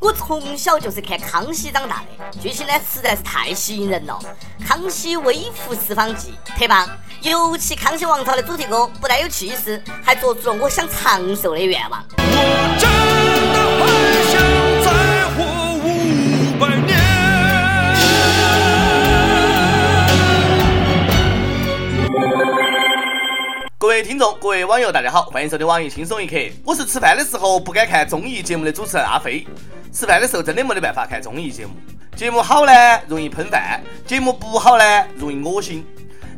我从小就是看康熙长大的，剧情呢实在是太吸引人了。康熙微服私访记特棒，尤其康熙王朝的主题歌不但有气势，还做出了我想长寿的愿望。我位听众，各位网友，大家好，欢迎收听网易轻松一刻。我是吃饭的时候不敢看综艺节目的主持人阿飞。吃饭的时候真的没得办法看综艺节目，节目好呢容易喷饭，节目不好呢容易恶心。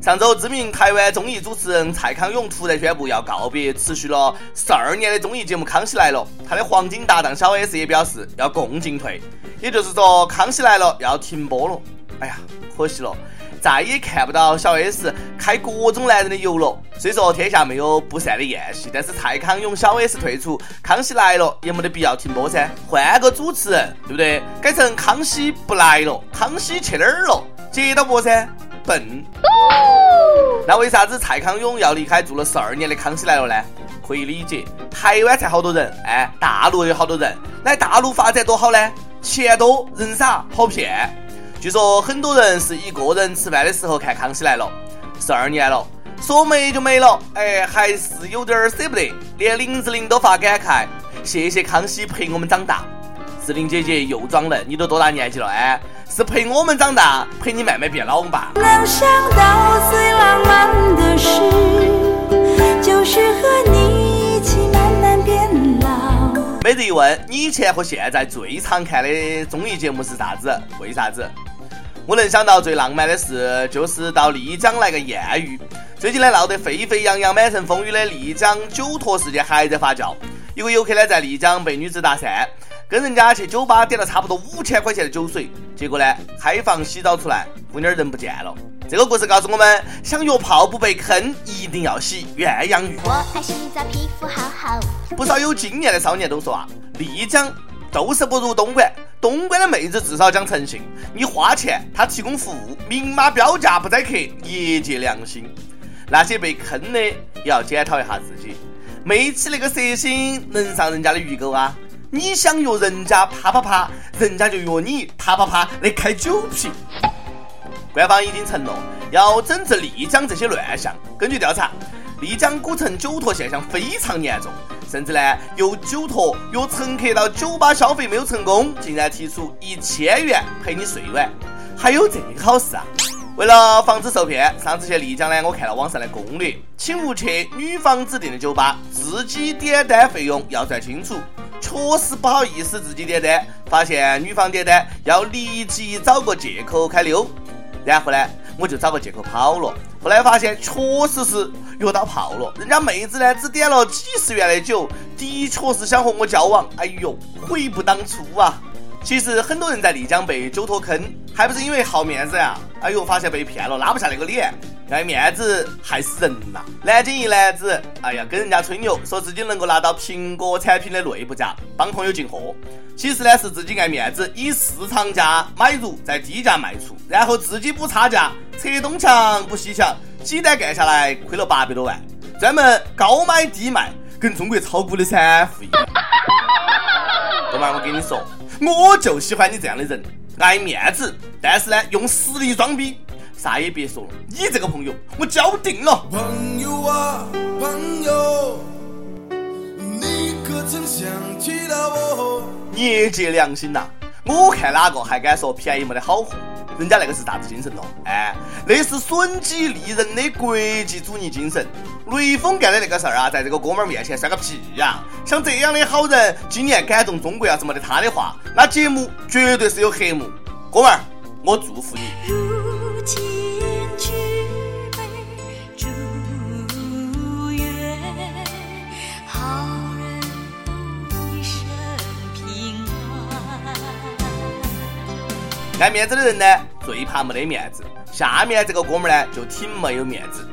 上周，知名台湾综艺主持人蔡康永突然宣布要告别持续了十二年的综艺节目《康熙来了》，他的黄金搭档小 S 也表示要共进退，也就是说，《康熙来了》要停播了。哎呀，可惜了。再也看不到小 S 开各种男人的油了。虽说天下没有不散的宴席，但是蔡康永、小 S 退出《康熙来了》也没得必要停播噻，换个主持人，对不对？改成康熙不来了，康熙去哪儿了？接到播噻，笨。那为啥子蔡康永要离开做了十二年的《康熙来了》呢？可以理解，台湾才好多人，哎，大陆有好多人，来大陆发展多好呢？钱多人少，好骗。据说很多人是一个人吃饭的时候看《康熙来了》，十二年了，说没就没了，哎，还是有点舍不得，连林志玲都发感慨：谢谢康熙陪我们长大。志玲姐姐又装嫩，你都多大年纪了？哎，是陪我们长大，陪你慢慢变老吧。能想到最浪漫的事，就是和你一起慢慢变老。每日一问：你以前和现在最常看的综艺节目是啥子？为啥子？我能想到最浪漫的事，就是到丽江来个艳遇。最近呢，闹得沸沸扬扬、满城风雨的丽江酒托事件还在发酵。一个游客呢，在丽江被女子搭讪，跟人家去酒吧点了差不多五千块钱的酒水，结果呢，开房洗澡出来，姑娘人不见了。这个故事告诉我们：想约炮不被坑，一定要洗鸳鸯浴。我爱洗澡，皮肤好好。不少有经验的少年都说啊，丽江就是不如东莞。东莞的妹子至少讲诚信，你花钱，他提供服务，明码标价不宰客，业界良心。那些被坑的也要检讨一下自己，没起那个色心，能上人家的鱼钩啊？你想约人家啪啪啪，人家就约你啪啪啪来开酒瓶。官方已经承诺要整治丽江这些乱象。根据调查，丽江古城酒托现象非常严重。甚至呢，有酒托约乘客到酒吧消费没有成功，竟然提出一千元陪你睡晚，还有这个好事啊！为了防止受骗，上次去丽江呢，我看了网上的攻略，请勿去女方指定的酒吧，自己点单费用要算清楚。确实不好意思自己点单，发现女方点单要立即找个借口开溜，然后呢，我就找个借口跑了。后来发现确实是约到炮了，人家妹子呢只点了几十元的酒，的确是想和我交往。哎呦，悔不当初啊！其实很多人在丽江被酒托坑，还不是因为好面子呀？哎呦，发现被骗了，拉不下那个脸。爱面子害死人呐！南京一男子，哎呀，跟人家吹牛，说自己能够拿到苹果产品的内部价，帮朋友进货。其实呢，是自己爱面子，以市场价买入，再低价卖出，然后自己补差价，拆东墙补西墙，几单干下来亏了八百多万，专门高买低卖，跟中国炒股的散户一样。哥们，我跟你说，我就喜欢你这样的人，爱面子，但是呢，用实力装逼。啥也别说了，你这个朋友我交定了。朋友啊，朋友，你可曾想起了我？业界良心呐，我看哪个还敢说便宜没得好货？人家那个是啥子精神咯？哎，那是损己利人的国际主义精神。雷锋干的那个事儿啊，在这个哥们儿面前算个屁呀！像这样的好人，今年感动中国要是没得他的话，那节目绝对是有黑幕。哥们儿，我祝福你。爱面子的人呢，最怕没得面子。下面这个哥们儿呢，就挺没有面子。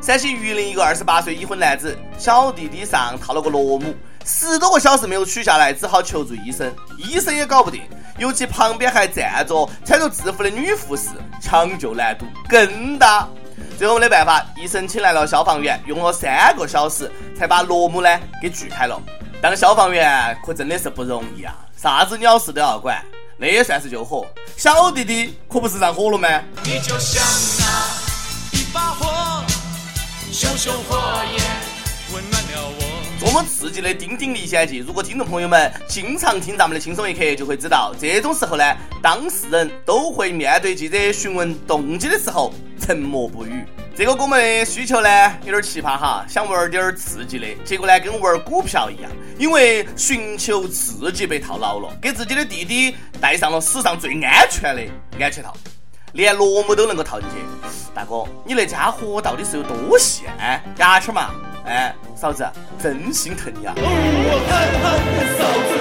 陕西榆林一个二十八岁已婚男子，小弟弟上套了个螺母，十多个小时没有取下来，只好求助医生。医生也搞不定，尤其旁边还站着穿着制服的女护士，抢救难度更大。最后没办法，医生请来了消防员，用了三个小时才把螺母呢给锯开了。当消防员可真的是不容易啊！啥子鸟事都要管，那也算是救火。小弟弟可不是上火了吗？你就像那一把火，熊熊火焰温暖了我。这么刺激的《丁丁历险记》，如果听众朋友们经常听咱们的轻松一刻，就会知道，这种时候呢，当事人都会面对记者询问动机的时候沉默不语。这个我们的需求呢，有点奇葩哈，想玩点刺激的，结果呢，跟玩股票一样，因为寻求刺激被套牢了，给自己的弟弟戴上了史上最安全的安全套。连螺母都能够套进去，大哥，你那家伙到底是有多细？哎，牙签嘛，哎，嫂子，真心疼你啊！我憨憨的嫂子，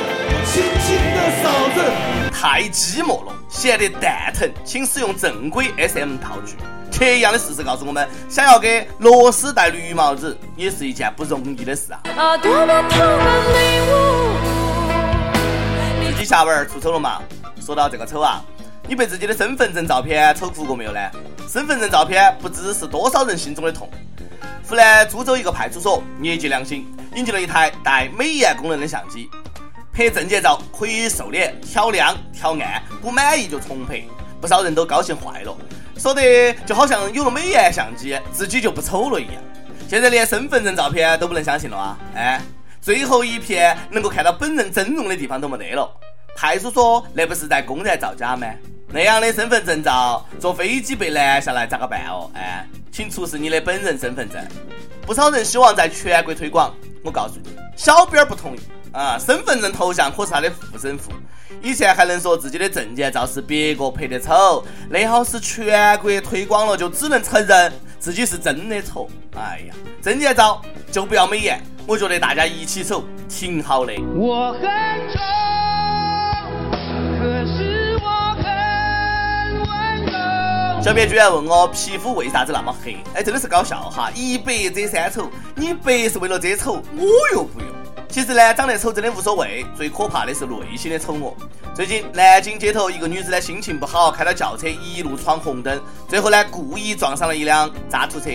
亲亲的嫂子。太寂寞了，闲得蛋疼，请使用正规 SM 套具。铁一样的事实告诉我们，想要给螺丝戴绿帽子，也是一件不容易的事啊！啊，多么痛的。自己下文儿出丑了嘛？说到这个丑啊，你被自己的身份证照片丑哭过没有呢？身份证照片不知是多少人心中的痛。湖南株洲一个派出所业界良心，引进了一台带美颜功能的相机，拍证件照可以瘦脸、调亮、调暗，不满意就重拍。不少人都高兴坏了，说得就好像有了美颜相机，自己就不丑了一样。现在连身份证照片都不能相信了啊！哎，最后一片能够看到本人真容的地方都没得了。派出所那不是在公然造假吗？那样的身份证照，坐飞机被拦下来咋个办哦？哎，请出示你的本人身份证。不少人希望在全国推广，我告诉你，小编不同意啊！身份证头像可是他的护身符。以前还能说自己的证件照是别个拍的丑，那好是全国推广了，就只能承认自己是真的丑。哎呀，证件照就不要美颜，我觉得大家一起丑挺好的。我很丑，小编居然问我皮肤为啥子那么黑？哎，真的是搞笑哈！一白遮三丑，你白是为了遮丑，我又不用。其实呢，长得丑真的无所谓，最可怕的是内心的丑恶。最近南京街头一个女子呢心情不好，开了轿车一路闯红灯，最后呢故意撞上了一辆渣土车。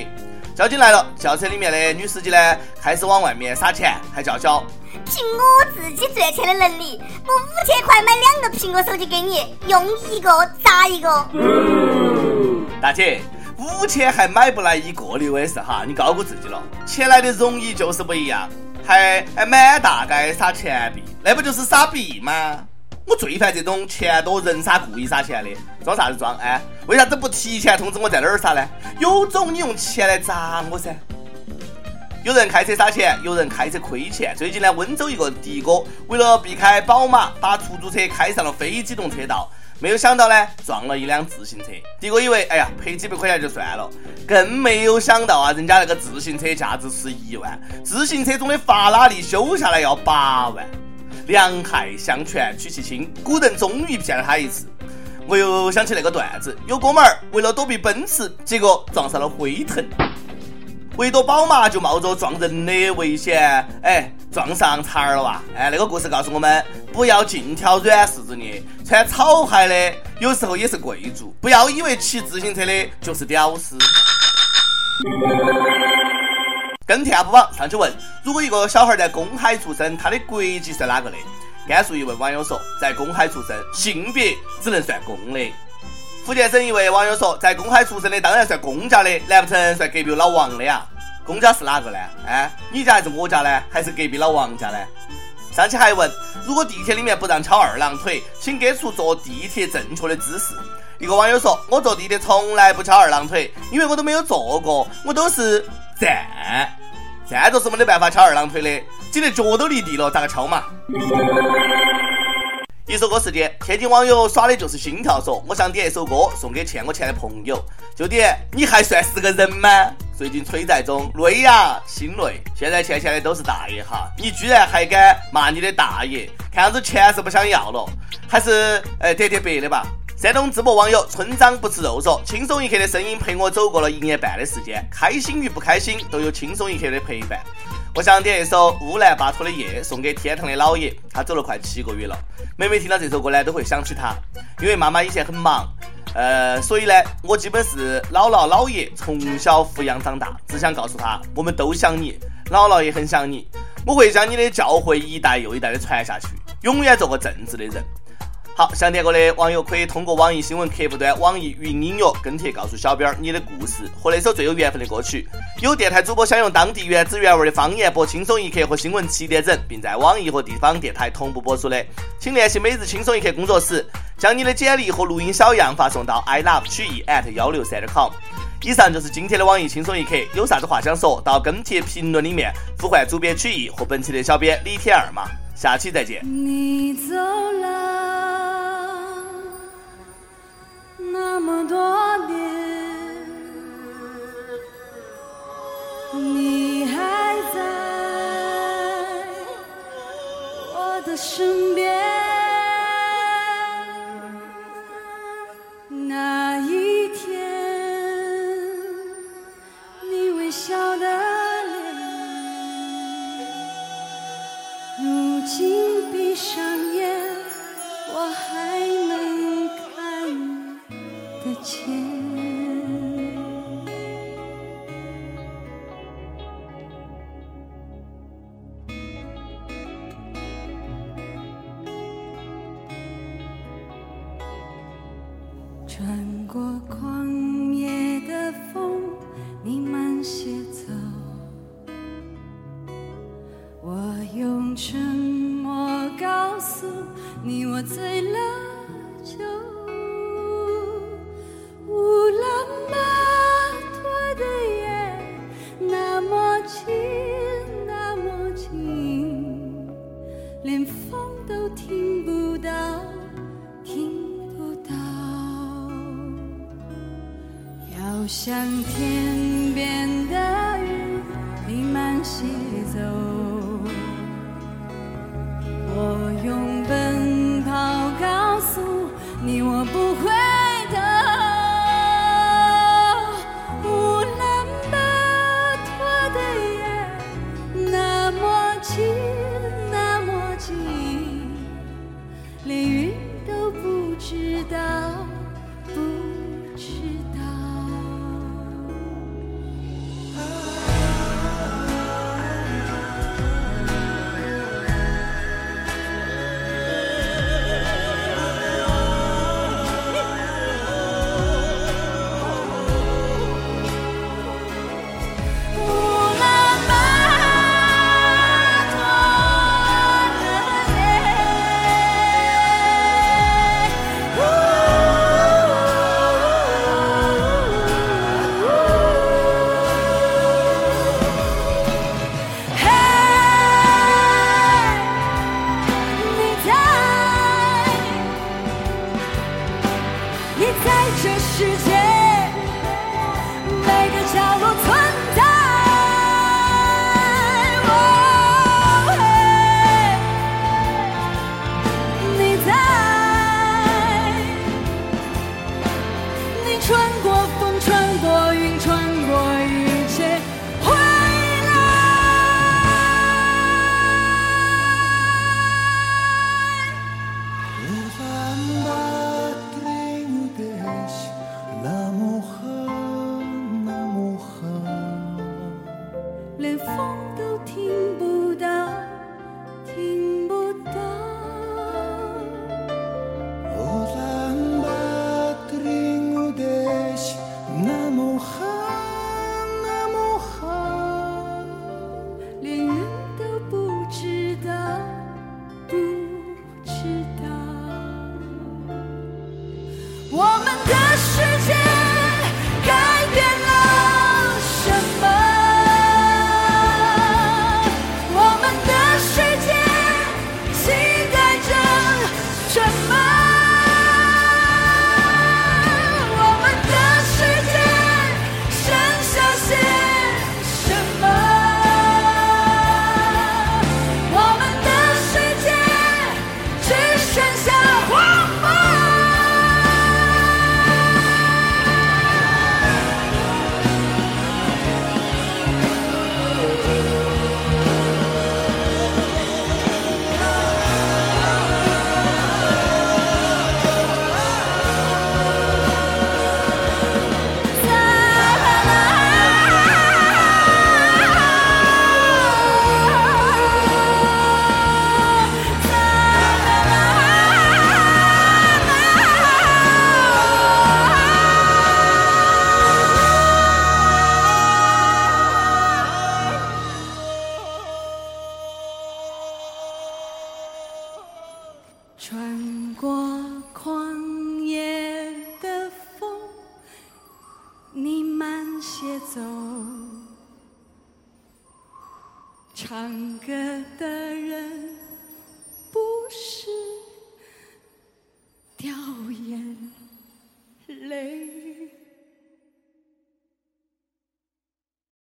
交警来了，轿车里面的女司机呢开始往外面撒钱，还叫嚣。凭我自己赚钱的能力，我五千块买两个苹果手机给你，用一个砸一个。大姐，五千还买不来一个六 S 哈，你高估自己了。钱来的容易就是不一样，还还满大街撒钱币，那不就是傻逼吗？我最烦这种钱多人傻故意撒钱的，装啥子装？哎，为啥子不提前通知我在哪儿撒呢？有种你用钱来砸我噻！有人开车撒钱，有人开车亏钱。最近呢，温州一个的哥为了避开宝马，把出租车开上了非机动车道。没有想到呢，撞了一辆自行车。的哥以为，哎呀，赔几百块钱就算了，更没有想到啊，人家那个自行车价值是一万，自行车中的法拉利修下来要八万。两害相权取其轻，古人终于骗了他一次。我又想起那个段子，有哥们儿为了躲避奔驰，结果撞上了辉腾。为躲宝马就冒着撞人的危险，哎，撞上茬儿了哇！哎，那个故事告诉我们，不要尽挑软柿子捏，穿草鞋的有时候也是贵族，不要以为骑自行车的就是屌丝。跟帖 UP 榜上去问：如果一个小孩在公海出生，他的国籍算哪个的？甘肃一位网友说，在公海出生，性别只能算公的。福建省一位网友说，在公海出生的当然算公家的，难不成算隔壁老王的呀？公家是哪个呢？哎，你家还是我家呢？还是隔壁老王家呢？上期还问，如果地铁里面不让翘二郎腿，请给出坐地铁正确的姿势。一个网友说，我坐地铁从来不翘二郎腿，因为我都没有坐过，我都是站。站着是没得办法翘二郎腿的，挤得脚都离地了，咋个翘嘛？一首歌时间，天津网友耍的就是心跳，说我想点一首歌送给欠我钱的朋友，就点你还算是个人吗？最近催债中，累呀，心累。现在欠钱的都是大爷哈，你居然还敢骂你的大爷？看样子钱是不想要了，还是哎点点别的吧。山东淄博网友村长不吃肉说：“轻松一刻的声音陪我走过了一年半的时间，开心与不开心都有轻松一刻的陪伴。”我想点一首乌兰巴托的夜送给天堂的姥爷，他走了快七个月了。每每听到这首歌呢，都会想起他，因为妈妈以前很忙，呃，所以呢，我基本是姥姥姥爷从小抚养长大，只想告诉他，我们都想你，姥姥也很想你，我会将你的教诲一代又一代的传下去。永远做个正直的人。好，想点歌的网友可以通过网易新闻客户端、网易云音乐跟帖告诉小编你的故事和那首最有缘分的歌曲。有电台主播想用当地原汁原味的方言播《轻松一刻》和新闻七点整，并在网易和地方电台同步播出的，请联系每日轻松一刻工作室，将你的简历和录音小样发送到 i love 曲艺 at 幺六三 com。以上就是今天的网易轻松一刻，有啥子话想说到跟帖评论里面呼唤主编曲艺和本期的小编李天二嘛。下期再见。你走了那么多年，你还在我的身边。穿过旷野的风，你慢些走。我用沉默告诉你，我醉了酒。乌兰巴托的夜那么静，那么静，连风都听就像天边的云，你慢些唱歌的人。